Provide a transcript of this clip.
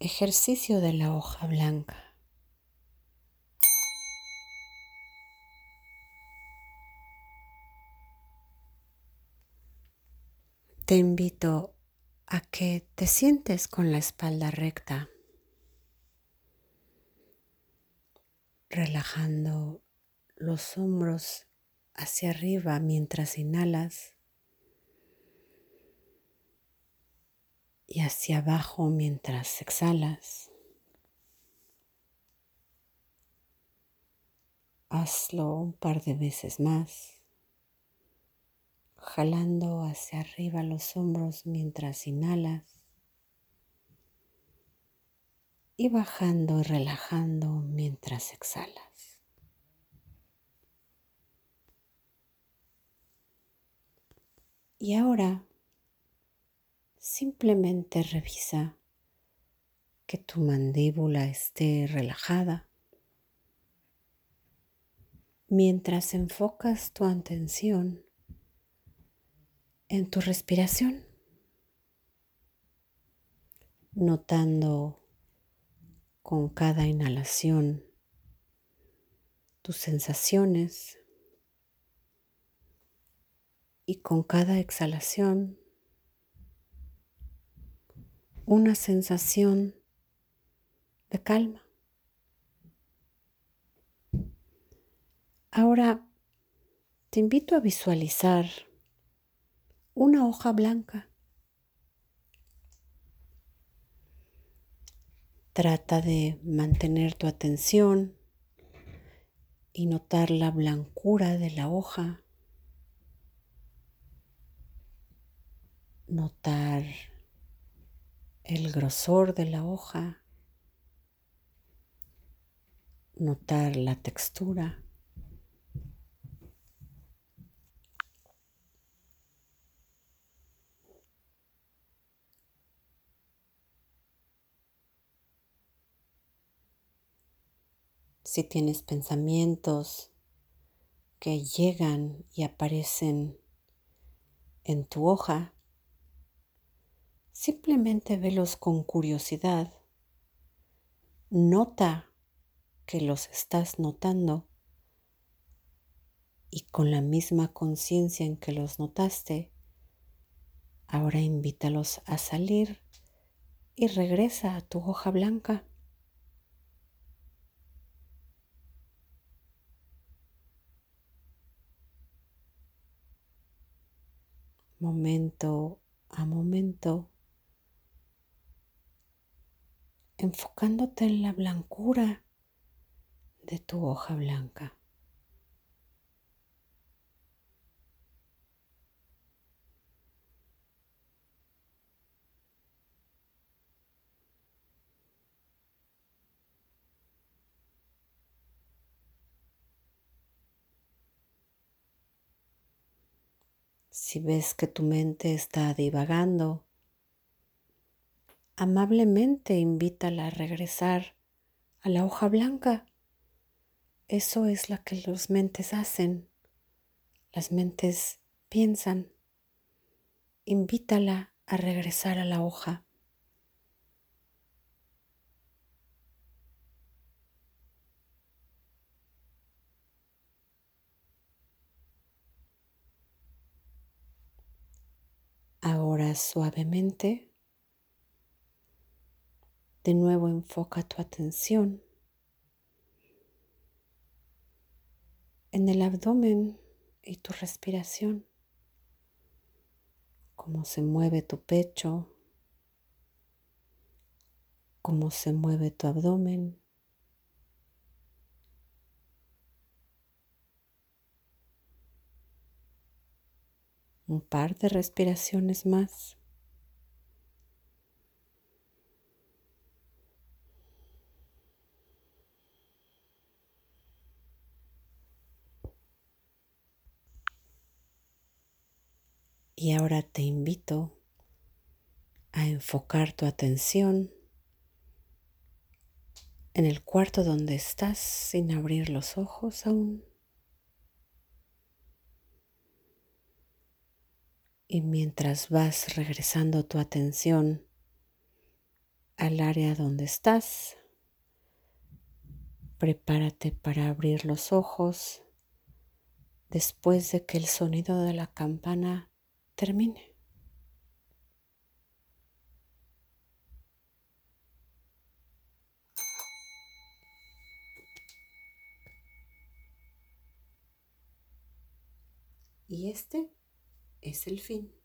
Ejercicio de la hoja blanca. Te invito a que te sientes con la espalda recta, relajando los hombros hacia arriba mientras inhalas y hacia abajo mientras exhalas. Hazlo un par de veces más, jalando hacia arriba los hombros mientras inhalas y bajando y relajando mientras exhalas. Y ahora simplemente revisa que tu mandíbula esté relajada. Mientras enfocas tu atención en tu respiración, notando con cada inhalación tus sensaciones y con cada exhalación una sensación de calma. Ahora te invito a visualizar una hoja blanca. Trata de mantener tu atención y notar la blancura de la hoja. Notar el grosor de la hoja, notar la textura. Si tienes pensamientos que llegan y aparecen en tu hoja, Simplemente velos con curiosidad. Nota que los estás notando y con la misma conciencia en que los notaste, ahora invítalos a salir y regresa a tu hoja blanca. Momento a momento enfocándote en la blancura de tu hoja blanca. Si ves que tu mente está divagando, amablemente invítala a regresar a la hoja blanca. Eso es lo que las mentes hacen. Las mentes piensan. Invítala a regresar a la hoja. Ahora suavemente de nuevo enfoca tu atención en el abdomen y tu respiración, cómo se mueve tu pecho, cómo se mueve tu abdomen. Un par de respiraciones más. Y ahora te invito a enfocar tu atención en el cuarto donde estás sin abrir los ojos aún. Y mientras vas regresando tu atención al área donde estás. Prepárate para abrir los ojos después de que el sonido de la campana termine. Y este es el fin.